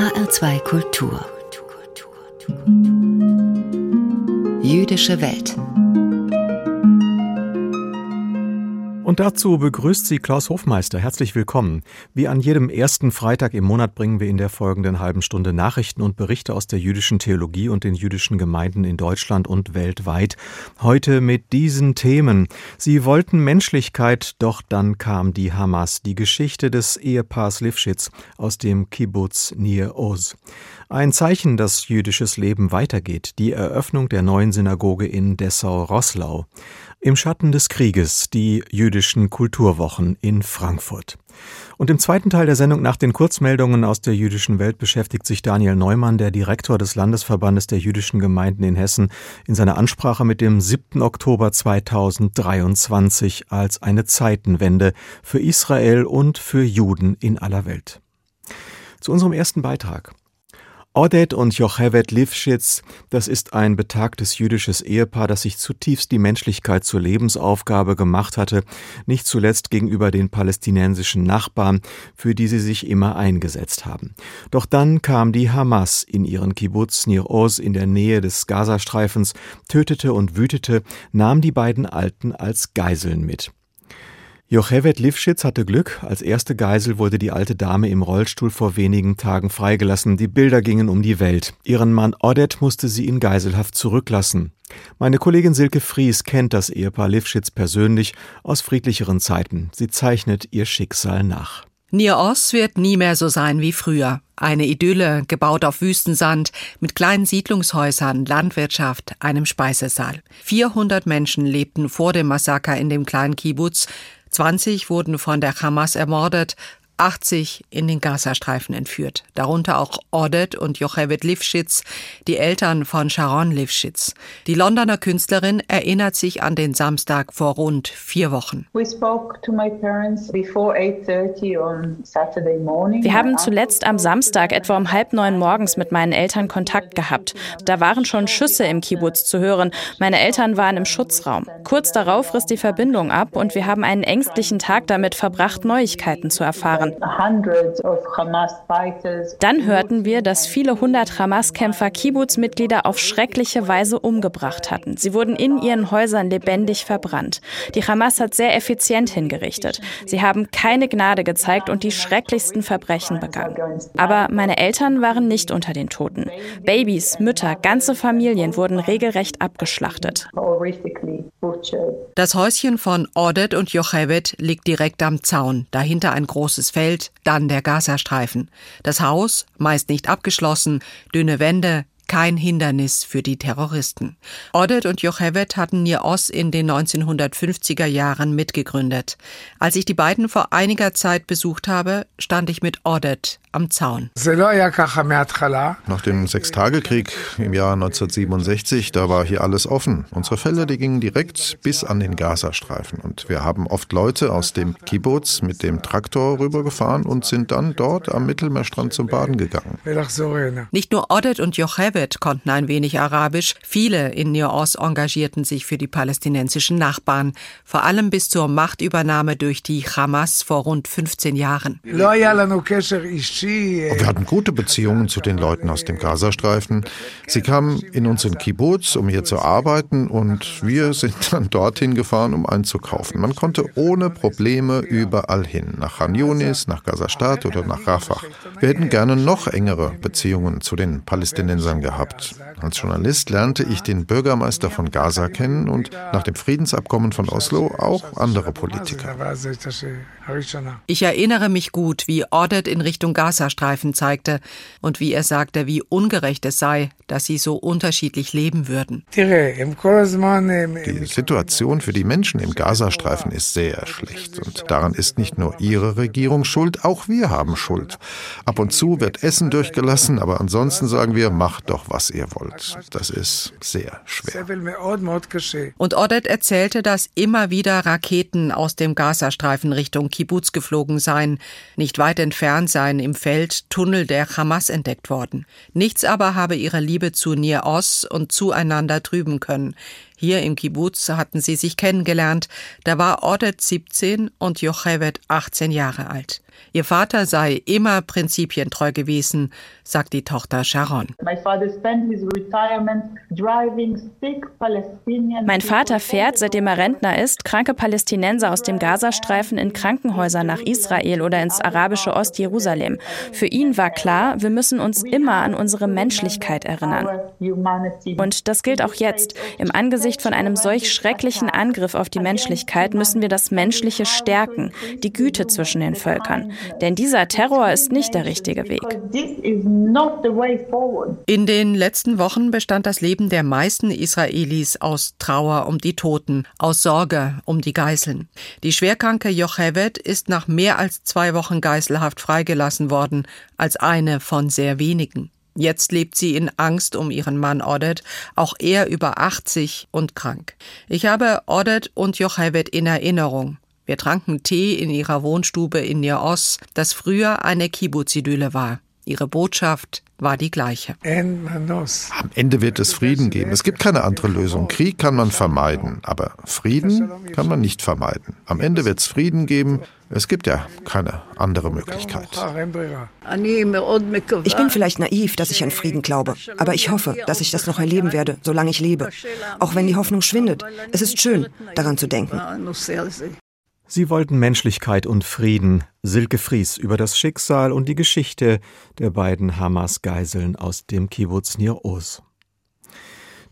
HR2 Kultur. Jüdische Welt. Und dazu begrüßt sie Klaus Hofmeister. Herzlich willkommen. Wie an jedem ersten Freitag im Monat bringen wir in der folgenden halben Stunde Nachrichten und Berichte aus der jüdischen Theologie und den jüdischen Gemeinden in Deutschland und weltweit. Heute mit diesen Themen. Sie wollten Menschlichkeit, doch dann kam die Hamas, die Geschichte des Ehepaars Lifschitz aus dem Kibbutz Nir Oz. Ein Zeichen, dass jüdisches Leben weitergeht, die Eröffnung der neuen Synagoge in Dessau-Rosslau. Im Schatten des Krieges die jüdischen Kulturwochen in Frankfurt. Und im zweiten Teil der Sendung nach den Kurzmeldungen aus der jüdischen Welt beschäftigt sich Daniel Neumann, der Direktor des Landesverbandes der jüdischen Gemeinden in Hessen, in seiner Ansprache mit dem 7. Oktober 2023 als eine Zeitenwende für Israel und für Juden in aller Welt. Zu unserem ersten Beitrag. Odet und Jochevet Lifschitz, das ist ein betagtes jüdisches Ehepaar, das sich zutiefst die Menschlichkeit zur Lebensaufgabe gemacht hatte, nicht zuletzt gegenüber den palästinensischen Nachbarn, für die sie sich immer eingesetzt haben. Doch dann kam die Hamas in ihren Kibbutz Nir Oz in der Nähe des Gazastreifens, tötete und wütete, nahm die beiden Alten als Geiseln mit. Jochevet Lifschitz hatte Glück. Als erste Geisel wurde die alte Dame im Rollstuhl vor wenigen Tagen freigelassen. Die Bilder gingen um die Welt. Ihren Mann Odet musste sie in Geiselhaft zurücklassen. Meine Kollegin Silke Fries kennt das Ehepaar Lifschitz persönlich aus friedlicheren Zeiten. Sie zeichnet ihr Schicksal nach. Nir Oz wird nie mehr so sein wie früher. Eine Idylle, gebaut auf Wüstensand, mit kleinen Siedlungshäusern, Landwirtschaft, einem Speisesaal. 400 Menschen lebten vor dem Massaker in dem kleinen Kibbutz. 20 wurden von der Hamas ermordet, 80 in den Gazastreifen entführt, darunter auch Odet und Jochevet Lifschitz, die Eltern von Sharon Lifschitz. Die Londoner Künstlerin erinnert sich an den Samstag vor rund vier Wochen. Wir haben zuletzt am Samstag etwa um halb neun morgens mit meinen Eltern Kontakt gehabt. Da waren schon Schüsse im Kibbutz zu hören. Meine Eltern waren im Schutzraum. Kurz darauf riss die Verbindung ab und wir haben einen ängstlichen Tag damit verbracht, Neuigkeiten zu erfahren. Dann hörten wir, dass viele hundert Hamas-Kämpfer Kibbutz-Mitglieder auf schreckliche Weise umgebracht hatten. Sie wurden in ihren Häusern lebendig verbrannt. Die Hamas hat sehr effizient hingerichtet. Sie haben keine Gnade gezeigt und die schrecklichsten Verbrechen begangen. Aber meine Eltern waren nicht unter den Toten. Babys, Mütter, ganze Familien wurden regelrecht abgeschlachtet. Das Häuschen von Ordet und Jochevet liegt direkt am Zaun. Dahinter ein großes Feld Feld, dann der Gazastreifen. Das Haus, meist nicht abgeschlossen, dünne Wände, kein Hindernis für die Terroristen. Odet und Jochevet hatten Nir Oz in den 1950er Jahren mitgegründet. Als ich die beiden vor einiger Zeit besucht habe, stand ich mit Odet am Zaun. Nach dem Sechstagekrieg im Jahr 1967, da war hier alles offen. Unsere Felder, die gingen direkt bis an den Gazastreifen. Und wir haben oft Leute aus dem Kibbutz mit dem Traktor rübergefahren und sind dann dort am Mittelmeerstrand zum Baden gegangen. Nicht nur Odet und Jochevet David konnten ein wenig Arabisch. Viele in Nios engagierten sich für die palästinensischen Nachbarn, vor allem bis zur Machtübernahme durch die Hamas vor rund 15 Jahren. Wir hatten gute Beziehungen zu den Leuten aus dem Gazastreifen. Sie kamen in unseren Kibbutz, um hier zu arbeiten und wir sind dann dorthin gefahren, um einzukaufen. Man konnte ohne Probleme überall hin, nach Khan Yunis, nach Gazastadt oder nach Rafah. Wir hätten gerne noch engere Beziehungen zu den Palästinensern gehabt. Als Journalist lernte ich den Bürgermeister von Gaza kennen und nach dem Friedensabkommen von Oslo auch andere Politiker. Ich erinnere mich gut, wie Ordet in Richtung Gazastreifen zeigte und wie er sagte, wie ungerecht es sei, dass sie so unterschiedlich leben würden. Die Situation für die Menschen im Gazastreifen ist sehr schlecht und daran ist nicht nur ihre Regierung schuld, auch wir haben Schuld. Ab und zu wird Essen durchgelassen, aber ansonsten sagen wir, macht doch, was ihr wollt. Das ist sehr schwer. Und Ordet erzählte, dass immer wieder Raketen aus dem Gazastreifen Richtung Kibbutz geflogen seien, nicht weit entfernt seien im Feld Tunnel der Hamas entdeckt worden. Nichts aber habe ihre Liebe zu Nir Oz und zueinander trüben können. Hier im Kibbutz hatten sie sich kennengelernt. Da war Odet 17 und Jochevet 18 Jahre alt. Ihr Vater sei immer prinzipientreu gewesen, sagt die Tochter Sharon. Mein Vater fährt, seitdem er Rentner ist, kranke Palästinenser aus dem Gazastreifen in Krankenhäuser nach Israel oder ins arabische Ostjerusalem. Für ihn war klar, wir müssen uns immer an unsere Menschlichkeit erinnern. Und das gilt auch jetzt. Im Angesicht von einem solch schrecklichen Angriff auf die Menschlichkeit müssen wir das Menschliche stärken, die Güte zwischen den Völkern. Denn dieser Terror ist nicht der richtige Weg. In den letzten Wochen bestand das Leben der meisten Israelis aus Trauer um die Toten, aus Sorge um die Geiseln. Die schwerkranke Jochevet ist nach mehr als zwei Wochen Geiselhaft freigelassen worden, als eine von sehr wenigen. Jetzt lebt sie in Angst um ihren Mann Odet, auch er über 80 und krank. Ich habe Odet und Jochevet in Erinnerung. Wir tranken Tee in ihrer Wohnstube in Nios, das früher eine Kibbutz-Idylle war. Ihre Botschaft war die gleiche. Am Ende wird es Frieden geben. Es gibt keine andere Lösung. Krieg kann man vermeiden, aber Frieden kann man nicht vermeiden. Am Ende wird es Frieden geben. Es gibt ja keine andere Möglichkeit. Ich bin vielleicht naiv, dass ich an Frieden glaube, aber ich hoffe, dass ich das noch erleben werde, solange ich lebe. Auch wenn die Hoffnung schwindet. Es ist schön, daran zu denken. Sie wollten Menschlichkeit und Frieden. Silke Fries über das Schicksal und die Geschichte der beiden Hamas-Geiseln aus dem Kibbutz Nir Oz.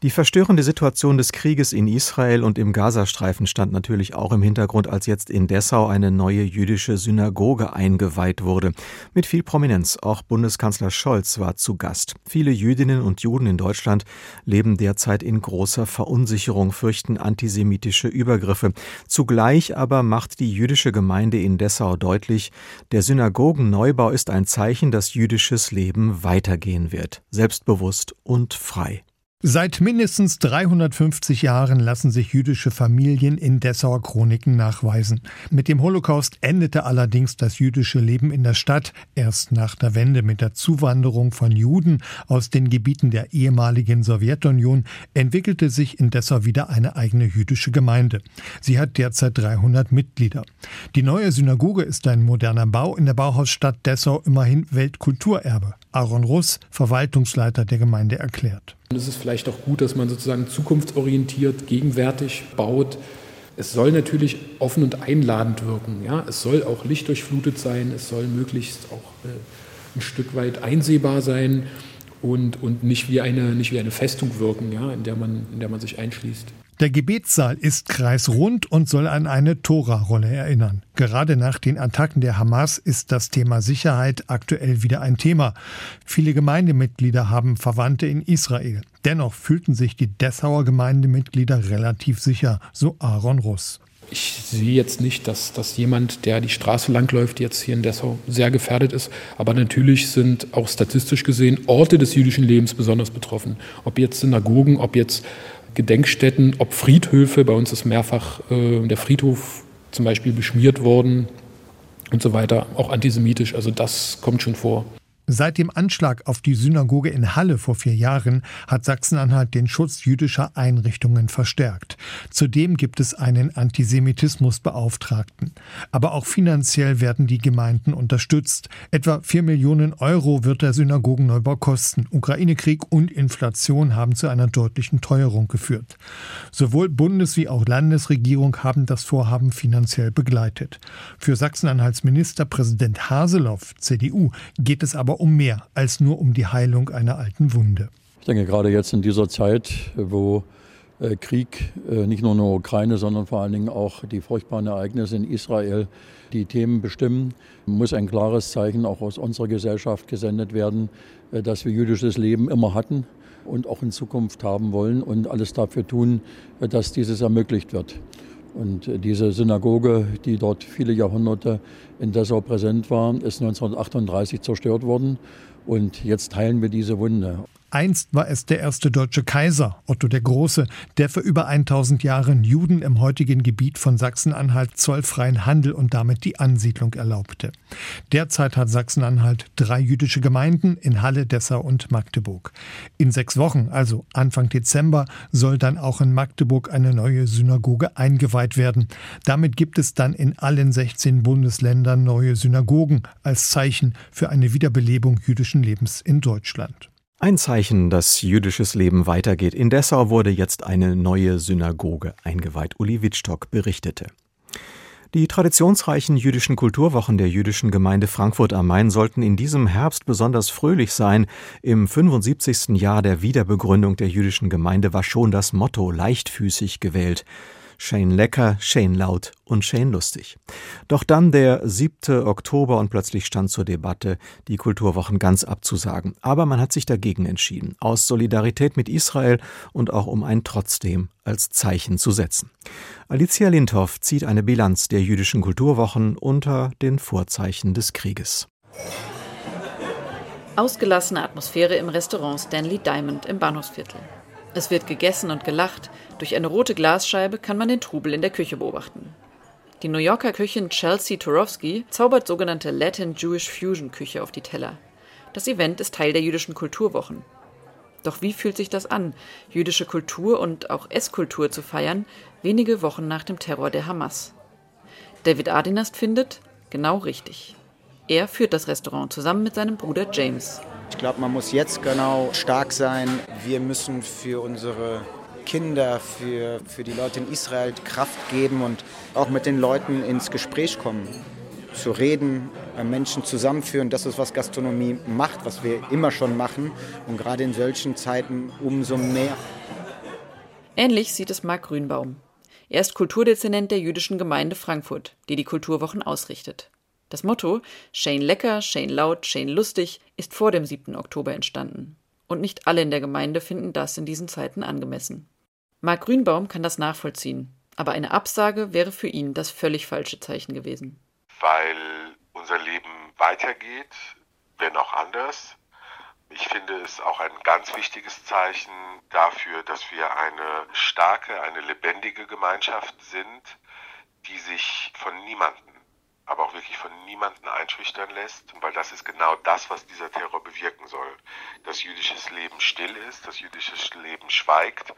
Die verstörende Situation des Krieges in Israel und im Gazastreifen stand natürlich auch im Hintergrund, als jetzt in Dessau eine neue jüdische Synagoge eingeweiht wurde. Mit viel Prominenz. Auch Bundeskanzler Scholz war zu Gast. Viele Jüdinnen und Juden in Deutschland leben derzeit in großer Verunsicherung, fürchten antisemitische Übergriffe. Zugleich aber macht die jüdische Gemeinde in Dessau deutlich, der Synagogenneubau ist ein Zeichen, dass jüdisches Leben weitergehen wird. Selbstbewusst und frei. Seit mindestens 350 Jahren lassen sich jüdische Familien in Dessauer Chroniken nachweisen. Mit dem Holocaust endete allerdings das jüdische Leben in der Stadt erst nach der Wende mit der Zuwanderung von Juden aus den Gebieten der ehemaligen Sowjetunion entwickelte sich in Dessau wieder eine eigene jüdische Gemeinde. Sie hat derzeit 300 Mitglieder. Die neue Synagoge ist ein moderner Bau in der Bauhausstadt Dessau immerhin Weltkulturerbe. Aaron Russ, Verwaltungsleiter der Gemeinde, erklärt. Es ist vielleicht auch gut, dass man sozusagen zukunftsorientiert, gegenwärtig baut. Es soll natürlich offen und einladend wirken. Ja? Es soll auch lichtdurchflutet sein, es soll möglichst auch äh, ein Stück weit einsehbar sein und, und nicht, wie eine, nicht wie eine Festung wirken, ja? in, der man, in der man sich einschließt. Der Gebetssaal ist kreisrund und soll an eine Tora-Rolle erinnern. Gerade nach den Attacken der Hamas ist das Thema Sicherheit aktuell wieder ein Thema. Viele Gemeindemitglieder haben Verwandte in Israel. Dennoch fühlten sich die Dessauer Gemeindemitglieder relativ sicher, so Aaron Russ. Ich sehe jetzt nicht, dass, dass jemand, der die Straße langläuft, jetzt hier in Dessau sehr gefährdet ist. Aber natürlich sind auch statistisch gesehen Orte des jüdischen Lebens besonders betroffen. Ob jetzt Synagogen, ob jetzt Gedenkstätten, ob Friedhöfe. Bei uns ist mehrfach äh, der Friedhof zum Beispiel beschmiert worden und so weiter, auch antisemitisch. Also das kommt schon vor. Seit dem Anschlag auf die Synagoge in Halle vor vier Jahren hat Sachsen-Anhalt den Schutz jüdischer Einrichtungen verstärkt. Zudem gibt es einen Antisemitismusbeauftragten. Aber auch finanziell werden die Gemeinden unterstützt. Etwa vier Millionen Euro wird der Synagogenneubau kosten. Ukraine-Krieg und Inflation haben zu einer deutlichen Teuerung geführt. Sowohl Bundes- wie auch Landesregierung haben das Vorhaben finanziell begleitet. Für Sachsen-Anhalts Ministerpräsident Haseloff, CDU, geht es aber um mehr als nur um die Heilung einer alten Wunde. Ich denke, gerade jetzt in dieser Zeit, wo äh, Krieg äh, nicht nur in der Ukraine, sondern vor allen Dingen auch die furchtbaren Ereignisse in Israel die Themen bestimmen, muss ein klares Zeichen auch aus unserer Gesellschaft gesendet werden, äh, dass wir jüdisches Leben immer hatten und auch in Zukunft haben wollen und alles dafür tun, dass dieses ermöglicht wird. Und diese Synagoge, die dort viele Jahrhunderte in Dessau präsent war, ist 1938 zerstört worden. Und jetzt heilen wir diese Wunde. Einst war es der erste deutsche Kaiser, Otto der Große, der für über 1000 Jahre Juden im heutigen Gebiet von Sachsen-Anhalt zollfreien Handel und damit die Ansiedlung erlaubte. Derzeit hat Sachsen-Anhalt drei jüdische Gemeinden in Halle, Dessau und Magdeburg. In sechs Wochen, also Anfang Dezember, soll dann auch in Magdeburg eine neue Synagoge eingeweiht werden. Damit gibt es dann in allen 16 Bundesländern neue Synagogen als Zeichen für eine Wiederbelebung jüdischen Lebens in Deutschland. Ein Zeichen, dass jüdisches Leben weitergeht. In Dessau wurde jetzt eine neue Synagoge eingeweiht. Uli Wittstock berichtete. Die traditionsreichen jüdischen Kulturwochen der jüdischen Gemeinde Frankfurt am Main sollten in diesem Herbst besonders fröhlich sein. Im 75. Jahr der Wiederbegründung der jüdischen Gemeinde war schon das Motto leichtfüßig gewählt. Shane lecker, Shane laut und Shane lustig. Doch dann der 7. Oktober und plötzlich stand zur Debatte, die Kulturwochen ganz abzusagen. Aber man hat sich dagegen entschieden, aus Solidarität mit Israel und auch um ein Trotzdem als Zeichen zu setzen. Alicia Lindhoff zieht eine Bilanz der jüdischen Kulturwochen unter den Vorzeichen des Krieges. Ausgelassene Atmosphäre im Restaurant Stanley Diamond im Bahnhofsviertel. Es wird gegessen und gelacht. Durch eine rote Glasscheibe kann man den Trubel in der Küche beobachten. Die New Yorker Köchin Chelsea Turowski zaubert sogenannte Latin Jewish Fusion Küche auf die Teller. Das Event ist Teil der jüdischen Kulturwochen. Doch wie fühlt sich das an, jüdische Kultur und auch Esskultur zu feiern, wenige Wochen nach dem Terror der Hamas? David Adinast findet, genau richtig. Er führt das Restaurant zusammen mit seinem Bruder James. Ich glaube, man muss jetzt genau stark sein. Wir müssen für unsere Kinder, für, für die Leute in Israel Kraft geben und auch mit den Leuten ins Gespräch kommen, zu reden, äh, Menschen zusammenführen. Das ist, was Gastronomie macht, was wir immer schon machen und gerade in solchen Zeiten umso mehr. Ähnlich sieht es Marc Grünbaum. Er ist Kulturdezernent der jüdischen Gemeinde Frankfurt, die die Kulturwochen ausrichtet. Das Motto Shane lecker, Shane laut, Shane lustig ist vor dem 7. Oktober entstanden. Und nicht alle in der Gemeinde finden das in diesen Zeiten angemessen. Marc Grünbaum kann das nachvollziehen, aber eine Absage wäre für ihn das völlig falsche Zeichen gewesen. Weil unser Leben weitergeht, wenn auch anders. Ich finde es auch ein ganz wichtiges Zeichen dafür, dass wir eine starke, eine lebendige Gemeinschaft sind, die sich von niemandem aber auch wirklich von niemandem einschüchtern lässt, weil das ist genau das, was dieser Terror bewirken soll. Dass jüdisches Leben still ist, dass jüdisches Leben schweigt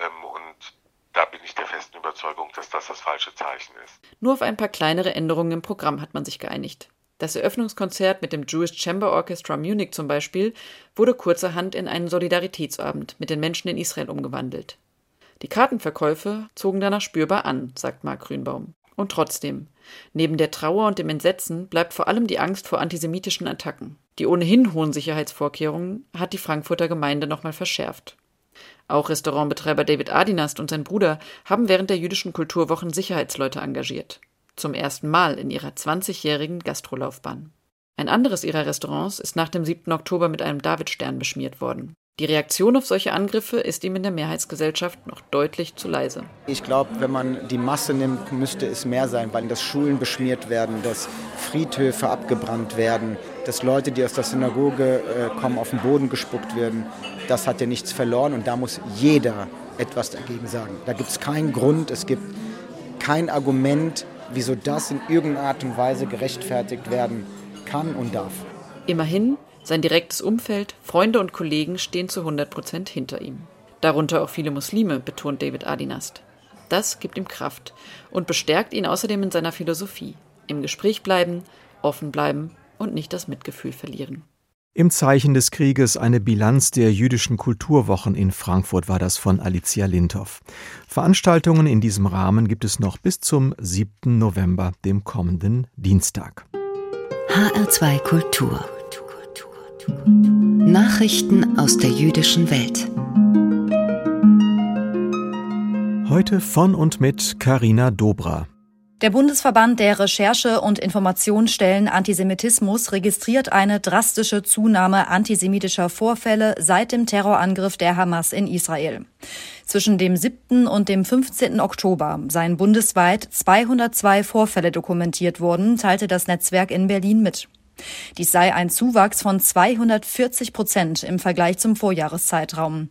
ähm, und da bin ich der festen Überzeugung, dass das das falsche Zeichen ist. Nur auf ein paar kleinere Änderungen im Programm hat man sich geeinigt. Das Eröffnungskonzert mit dem Jewish Chamber Orchestra Munich zum Beispiel wurde kurzerhand in einen Solidaritätsabend mit den Menschen in Israel umgewandelt. Die Kartenverkäufe zogen danach spürbar an, sagt Marc Grünbaum. Und trotzdem, neben der Trauer und dem Entsetzen bleibt vor allem die Angst vor antisemitischen Attacken. Die ohnehin hohen Sicherheitsvorkehrungen hat die Frankfurter Gemeinde nochmal verschärft. Auch Restaurantbetreiber David Adinast und sein Bruder haben während der jüdischen Kulturwochen Sicherheitsleute engagiert. Zum ersten Mal in ihrer 20-jährigen Gastrolaufbahn. Ein anderes ihrer Restaurants ist nach dem 7. Oktober mit einem Davidstern beschmiert worden. Die Reaktion auf solche Angriffe ist ihm in der Mehrheitsgesellschaft noch deutlich zu leise. Ich glaube, wenn man die Masse nimmt, müsste es mehr sein, weil dass Schulen beschmiert werden, dass Friedhöfe abgebrannt werden, dass Leute, die aus der Synagoge äh, kommen, auf den Boden gespuckt werden. Das hat ja nichts verloren und da muss jeder etwas dagegen sagen. Da gibt es keinen Grund, es gibt kein Argument, wieso das in irgendeiner Art und Weise gerechtfertigt werden kann und darf. Immerhin sein direktes Umfeld, Freunde und Kollegen stehen zu 100 Prozent hinter ihm. Darunter auch viele Muslime, betont David Adinast. Das gibt ihm Kraft und bestärkt ihn außerdem in seiner Philosophie. Im Gespräch bleiben, offen bleiben und nicht das Mitgefühl verlieren. Im Zeichen des Krieges eine Bilanz der jüdischen Kulturwochen in Frankfurt war das von Alicia Lindhoff. Veranstaltungen in diesem Rahmen gibt es noch bis zum 7. November, dem kommenden Dienstag. HR2 Kultur Nachrichten aus der jüdischen Welt. Heute von und mit Karina Dobra. Der Bundesverband der Recherche- und Informationsstellen Antisemitismus registriert eine drastische Zunahme antisemitischer Vorfälle seit dem Terrorangriff der Hamas in Israel. Zwischen dem 7. und dem 15. Oktober seien bundesweit 202 Vorfälle dokumentiert worden, teilte das Netzwerk in Berlin mit. Dies sei ein Zuwachs von 240 Prozent im Vergleich zum Vorjahreszeitraum.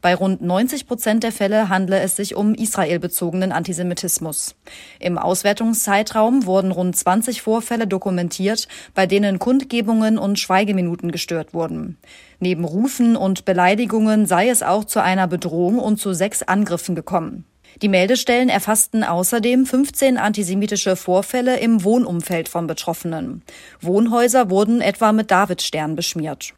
Bei rund 90 Prozent der Fälle handle es sich um israelbezogenen Antisemitismus. Im Auswertungszeitraum wurden rund 20 Vorfälle dokumentiert, bei denen Kundgebungen und Schweigeminuten gestört wurden. Neben Rufen und Beleidigungen sei es auch zu einer Bedrohung und zu sechs Angriffen gekommen. Die Meldestellen erfassten außerdem 15 antisemitische Vorfälle im Wohnumfeld von Betroffenen. Wohnhäuser wurden etwa mit Davidstern beschmiert.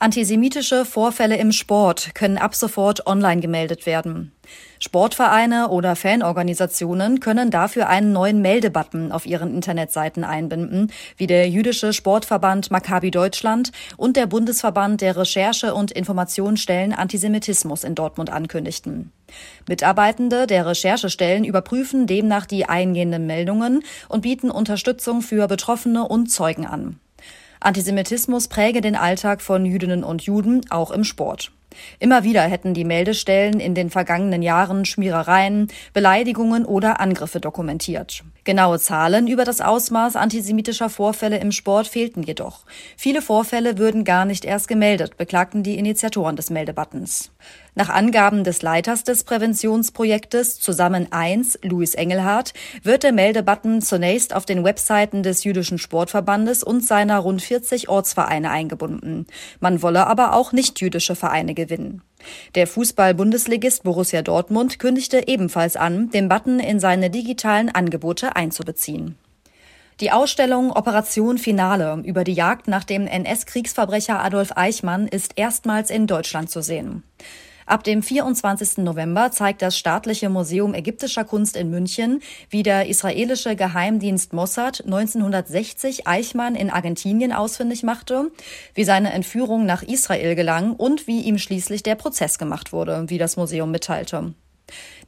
Antisemitische Vorfälle im Sport können ab sofort online gemeldet werden. Sportvereine oder Fanorganisationen können dafür einen neuen Meldebutton auf ihren Internetseiten einbinden, wie der jüdische Sportverband Maccabi Deutschland und der Bundesverband der Recherche- und Informationsstellen Antisemitismus in Dortmund ankündigten. Mitarbeitende der Recherchestellen überprüfen demnach die eingehenden Meldungen und bieten Unterstützung für Betroffene und Zeugen an. Antisemitismus präge den Alltag von Jüdinnen und Juden, auch im Sport. Immer wieder hätten die Meldestellen in den vergangenen Jahren Schmierereien, Beleidigungen oder Angriffe dokumentiert. Genaue Zahlen über das Ausmaß antisemitischer Vorfälle im Sport fehlten jedoch. Viele Vorfälle würden gar nicht erst gemeldet, beklagten die Initiatoren des Meldebuttons. Nach Angaben des Leiters des Präventionsprojektes Zusammen 1, Louis Engelhardt, wird der Meldebutton zunächst auf den Webseiten des Jüdischen Sportverbandes und seiner rund 40 Ortsvereine eingebunden. Man wolle aber auch nicht-jüdische Vereine gewinnen. Der Fußball-Bundesligist Borussia Dortmund kündigte ebenfalls an, den Button in seine digitalen Angebote einzubeziehen. Die Ausstellung Operation Finale über die Jagd nach dem NS-Kriegsverbrecher Adolf Eichmann ist erstmals in Deutschland zu sehen. Ab dem 24. November zeigt das Staatliche Museum ägyptischer Kunst in München, wie der israelische Geheimdienst Mossad 1960 Eichmann in Argentinien ausfindig machte, wie seine Entführung nach Israel gelang und wie ihm schließlich der Prozess gemacht wurde, wie das Museum mitteilte.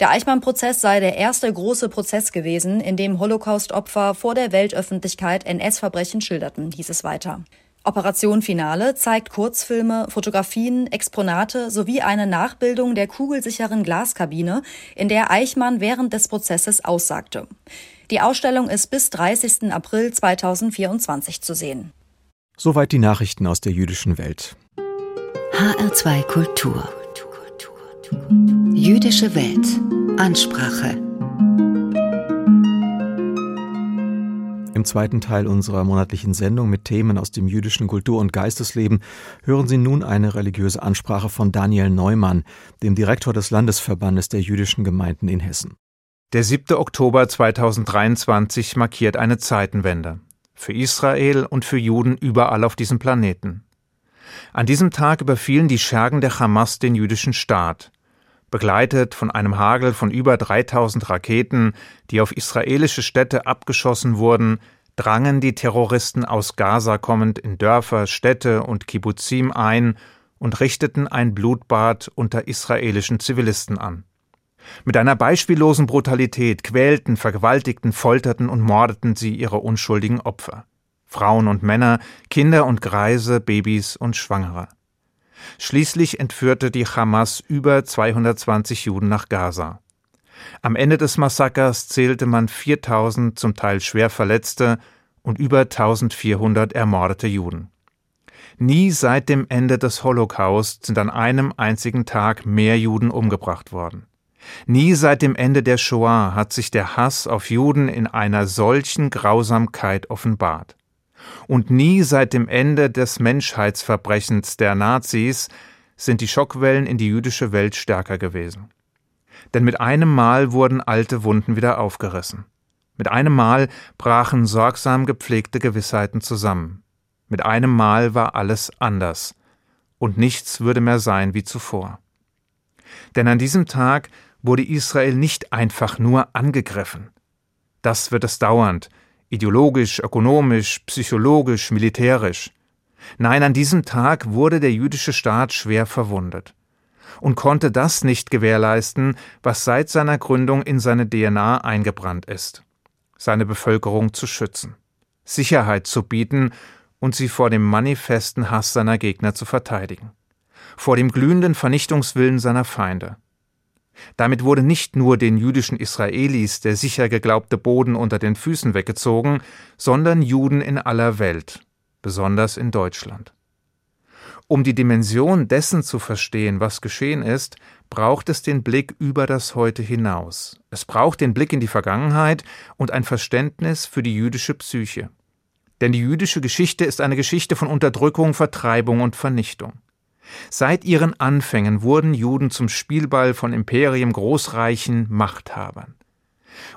Der Eichmann-Prozess sei der erste große Prozess gewesen, in dem Holocaust-Opfer vor der Weltöffentlichkeit NS-Verbrechen schilderten, hieß es weiter. Operation Finale zeigt Kurzfilme, Fotografien, Exponate sowie eine Nachbildung der kugelsicheren Glaskabine, in der Eichmann während des Prozesses aussagte. Die Ausstellung ist bis 30. April 2024 zu sehen. Soweit die Nachrichten aus der jüdischen Welt. HR2 Kultur. Jüdische Welt. Ansprache. Im zweiten Teil unserer monatlichen Sendung mit Themen aus dem jüdischen Kultur- und Geistesleben hören Sie nun eine religiöse Ansprache von Daniel Neumann, dem Direktor des Landesverbandes der jüdischen Gemeinden in Hessen. Der 7. Oktober 2023 markiert eine Zeitenwende. Für Israel und für Juden überall auf diesem Planeten. An diesem Tag überfielen die Schergen der Hamas den jüdischen Staat. Begleitet von einem Hagel von über 3000 Raketen, die auf israelische Städte abgeschossen wurden, drangen die Terroristen aus Gaza kommend in Dörfer, Städte und Kibbuzim ein und richteten ein Blutbad unter israelischen Zivilisten an. Mit einer beispiellosen Brutalität quälten, vergewaltigten, folterten und mordeten sie ihre unschuldigen Opfer. Frauen und Männer, Kinder und Greise, Babys und Schwangere. Schließlich entführte die Hamas über 220 Juden nach Gaza. Am Ende des Massakers zählte man 4000 zum Teil schwer Verletzte und über 1400 ermordete Juden. Nie seit dem Ende des Holocaust sind an einem einzigen Tag mehr Juden umgebracht worden. Nie seit dem Ende der Shoah hat sich der Hass auf Juden in einer solchen Grausamkeit offenbart und nie seit dem Ende des Menschheitsverbrechens der Nazis sind die Schockwellen in die jüdische Welt stärker gewesen. Denn mit einem Mal wurden alte Wunden wieder aufgerissen. Mit einem Mal brachen sorgsam gepflegte Gewissheiten zusammen. Mit einem Mal war alles anders, und nichts würde mehr sein wie zuvor. Denn an diesem Tag wurde Israel nicht einfach nur angegriffen. Das wird es dauernd, ideologisch, ökonomisch, psychologisch, militärisch. Nein, an diesem Tag wurde der jüdische Staat schwer verwundet und konnte das nicht gewährleisten, was seit seiner Gründung in seine DNA eingebrannt ist, seine Bevölkerung zu schützen, Sicherheit zu bieten und sie vor dem manifesten Hass seiner Gegner zu verteidigen, vor dem glühenden Vernichtungswillen seiner Feinde. Damit wurde nicht nur den jüdischen Israelis der sicher geglaubte Boden unter den Füßen weggezogen, sondern Juden in aller Welt, besonders in Deutschland. Um die Dimension dessen zu verstehen, was geschehen ist, braucht es den Blick über das Heute hinaus. Es braucht den Blick in die Vergangenheit und ein Verständnis für die jüdische Psyche. Denn die jüdische Geschichte ist eine Geschichte von Unterdrückung, Vertreibung und Vernichtung. Seit ihren Anfängen wurden Juden zum Spielball von Imperien, Großreichen, Machthabern.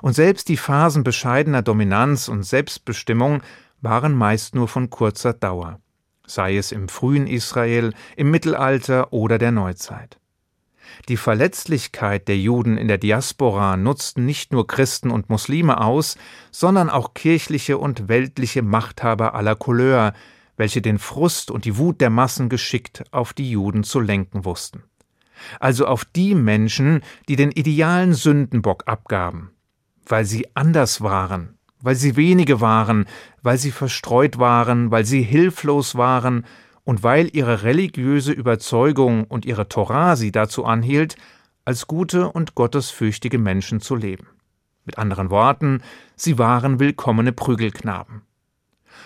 Und selbst die Phasen bescheidener Dominanz und Selbstbestimmung waren meist nur von kurzer Dauer sei es im frühen Israel, im Mittelalter oder der Neuzeit. Die Verletzlichkeit der Juden in der Diaspora nutzten nicht nur Christen und Muslime aus, sondern auch kirchliche und weltliche Machthaber aller Couleur, welche den Frust und die Wut der Massen geschickt auf die Juden zu lenken wussten. Also auf die Menschen, die den idealen Sündenbock abgaben, weil sie anders waren, weil sie wenige waren, weil sie verstreut waren, weil sie hilflos waren und weil ihre religiöse Überzeugung und ihre Torah sie dazu anhielt, als gute und gottesfürchtige Menschen zu leben. Mit anderen Worten, sie waren willkommene Prügelknaben.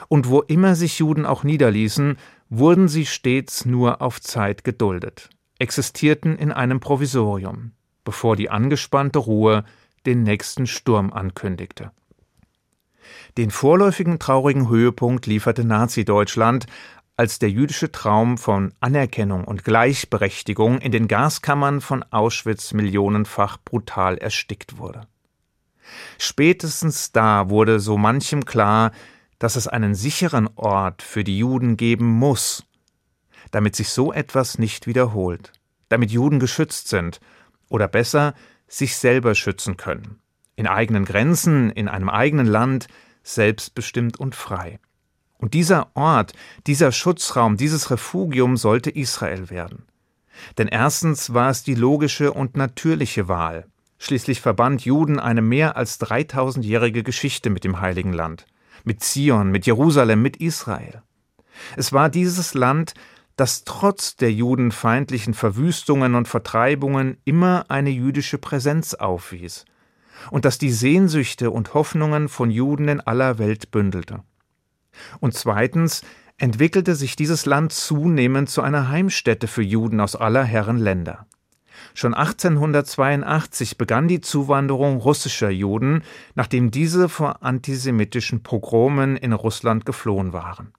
Und wo immer sich Juden auch niederließen, wurden sie stets nur auf Zeit geduldet, existierten in einem Provisorium, bevor die angespannte Ruhe den nächsten Sturm ankündigte. Den vorläufigen traurigen Höhepunkt lieferte Nazi-Deutschland, als der jüdische Traum von Anerkennung und Gleichberechtigung in den Gaskammern von Auschwitz millionenfach brutal erstickt wurde. Spätestens da wurde so manchem klar, dass es einen sicheren Ort für die Juden geben muss, damit sich so etwas nicht wiederholt, damit Juden geschützt sind oder besser sich selber schützen können, in eigenen Grenzen, in einem eigenen Land, selbstbestimmt und frei. Und dieser Ort, dieser Schutzraum, dieses Refugium sollte Israel werden. Denn erstens war es die logische und natürliche Wahl. Schließlich verband Juden eine mehr als 3000-jährige Geschichte mit dem Heiligen Land, mit Zion, mit Jerusalem, mit Israel. Es war dieses Land, das trotz der judenfeindlichen Verwüstungen und Vertreibungen immer eine jüdische Präsenz aufwies und das die Sehnsüchte und Hoffnungen von Juden in aller Welt bündelte. Und zweitens entwickelte sich dieses Land zunehmend zu einer Heimstätte für Juden aus aller Herren Länder. Schon 1882 begann die Zuwanderung russischer Juden, nachdem diese vor antisemitischen Pogromen in Russland geflohen waren.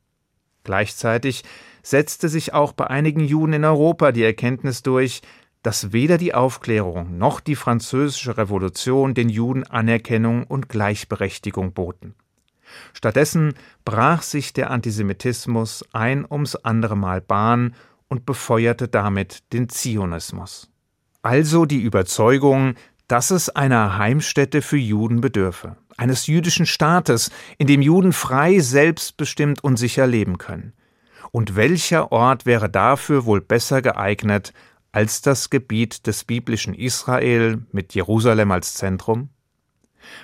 Gleichzeitig setzte sich auch bei einigen Juden in Europa die Erkenntnis durch, dass weder die Aufklärung noch die französische Revolution den Juden Anerkennung und Gleichberechtigung boten. Stattdessen brach sich der Antisemitismus ein ums andere Mal Bahn und befeuerte damit den Zionismus. Also die Überzeugung, dass es einer Heimstätte für Juden bedürfe, eines jüdischen Staates, in dem Juden frei, selbstbestimmt und sicher leben können. Und welcher Ort wäre dafür wohl besser geeignet als das Gebiet des biblischen Israel mit Jerusalem als Zentrum?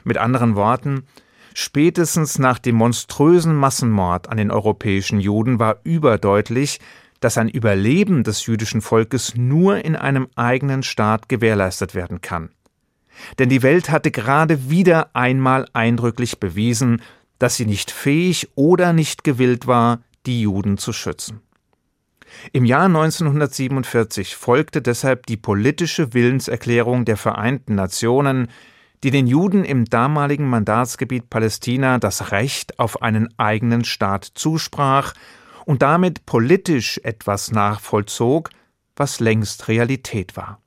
Mit anderen Worten, spätestens nach dem monströsen Massenmord an den europäischen Juden war überdeutlich, dass ein Überleben des jüdischen Volkes nur in einem eigenen Staat gewährleistet werden kann. Denn die Welt hatte gerade wieder einmal eindrücklich bewiesen, dass sie nicht fähig oder nicht gewillt war, die Juden zu schützen. Im Jahr 1947 folgte deshalb die politische Willenserklärung der Vereinten Nationen, die den Juden im damaligen Mandatsgebiet Palästina das Recht auf einen eigenen Staat zusprach und damit politisch etwas nachvollzog, was längst Realität war.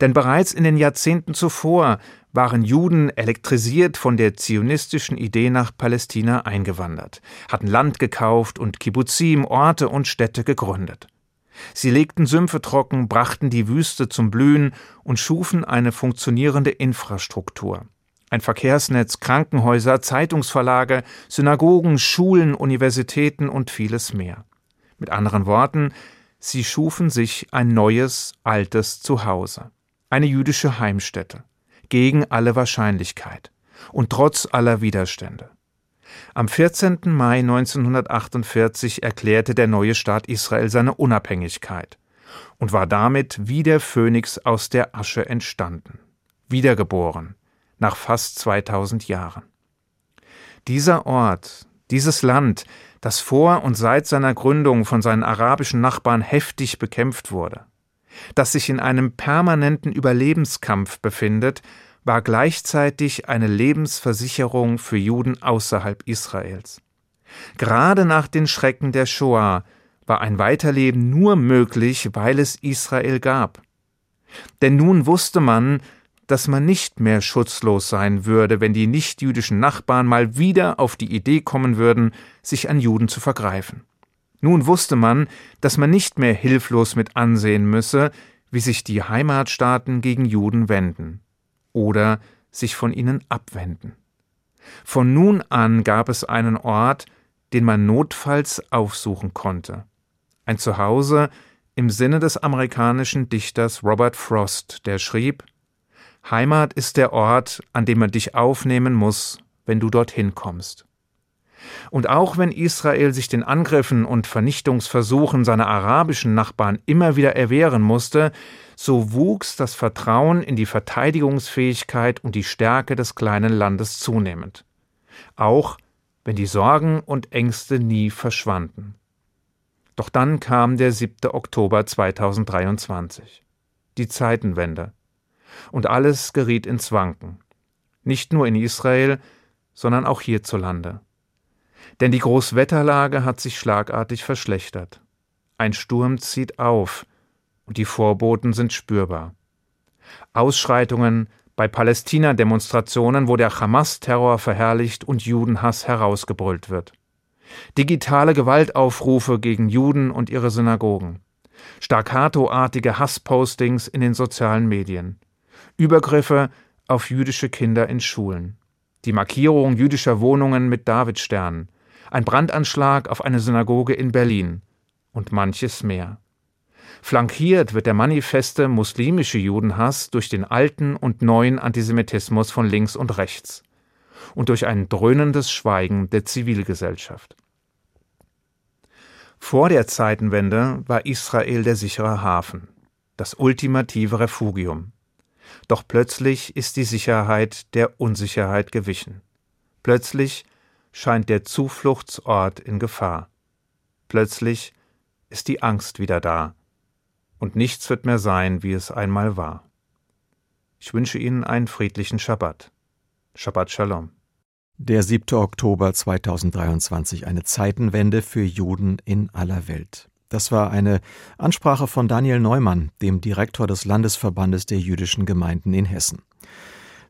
Denn bereits in den Jahrzehnten zuvor waren Juden elektrisiert von der zionistischen Idee nach Palästina eingewandert, hatten Land gekauft und Kibbuzim, Orte und Städte gegründet. Sie legten Sümpfe trocken, brachten die Wüste zum Blühen und schufen eine funktionierende Infrastruktur. Ein Verkehrsnetz, Krankenhäuser, Zeitungsverlage, Synagogen, Schulen, Universitäten und vieles mehr. Mit anderen Worten, sie schufen sich ein neues, altes Zuhause, eine jüdische Heimstätte gegen alle Wahrscheinlichkeit und trotz aller Widerstände. Am 14. Mai 1948 erklärte der neue Staat Israel seine Unabhängigkeit und war damit wie der Phönix aus der Asche entstanden, wiedergeboren, nach fast 2000 Jahren. Dieser Ort, dieses Land, das vor und seit seiner Gründung von seinen arabischen Nachbarn heftig bekämpft wurde, das sich in einem permanenten Überlebenskampf befindet, war gleichzeitig eine Lebensversicherung für Juden außerhalb Israels. Gerade nach den Schrecken der Shoah war ein Weiterleben nur möglich, weil es Israel gab. Denn nun wusste man, dass man nicht mehr schutzlos sein würde, wenn die nichtjüdischen Nachbarn mal wieder auf die Idee kommen würden, sich an Juden zu vergreifen. Nun wusste man, dass man nicht mehr hilflos mit ansehen müsse, wie sich die Heimatstaaten gegen Juden wenden oder sich von ihnen abwenden. Von nun an gab es einen Ort, den man notfalls aufsuchen konnte. Ein Zuhause im Sinne des amerikanischen Dichters Robert Frost, der schrieb Heimat ist der Ort, an dem man dich aufnehmen muss, wenn du dorthin kommst. Und auch wenn Israel sich den Angriffen und Vernichtungsversuchen seiner arabischen Nachbarn immer wieder erwehren musste, so wuchs das Vertrauen in die Verteidigungsfähigkeit und die Stärke des kleinen Landes zunehmend. Auch wenn die Sorgen und Ängste nie verschwanden. Doch dann kam der 7. Oktober 2023. Die Zeitenwende. Und alles geriet ins Wanken. Nicht nur in Israel, sondern auch hierzulande. Denn die Großwetterlage hat sich schlagartig verschlechtert. Ein Sturm zieht auf, und die Vorboten sind spürbar. Ausschreitungen bei Palästina-Demonstrationen, wo der Hamas-Terror verherrlicht und Judenhass herausgebrüllt wird. Digitale Gewaltaufrufe gegen Juden und ihre Synagogen. Staccatoartige Hasspostings in den sozialen Medien. Übergriffe auf jüdische Kinder in Schulen. Die Markierung jüdischer Wohnungen mit Davidsternen ein Brandanschlag auf eine Synagoge in Berlin und manches mehr. Flankiert wird der manifeste muslimische Judenhass durch den alten und neuen Antisemitismus von links und rechts und durch ein dröhnendes Schweigen der Zivilgesellschaft. Vor der Zeitenwende war Israel der sichere Hafen, das ultimative Refugium. Doch plötzlich ist die Sicherheit der Unsicherheit gewichen. Plötzlich scheint der Zufluchtsort in Gefahr. Plötzlich ist die Angst wieder da, und nichts wird mehr sein, wie es einmal war. Ich wünsche Ihnen einen friedlichen Schabbat. Shabbat Shalom. Der 7. Oktober 2023, eine Zeitenwende für Juden in aller Welt. Das war eine Ansprache von Daniel Neumann, dem Direktor des Landesverbandes der jüdischen Gemeinden in Hessen.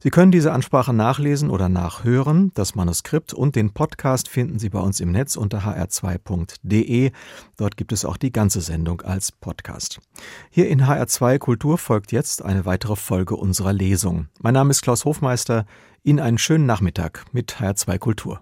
Sie können diese Ansprache nachlesen oder nachhören. Das Manuskript und den Podcast finden Sie bei uns im Netz unter hr2.de. Dort gibt es auch die ganze Sendung als Podcast. Hier in HR2 Kultur folgt jetzt eine weitere Folge unserer Lesung. Mein Name ist Klaus Hofmeister. Ihnen einen schönen Nachmittag mit HR2 Kultur.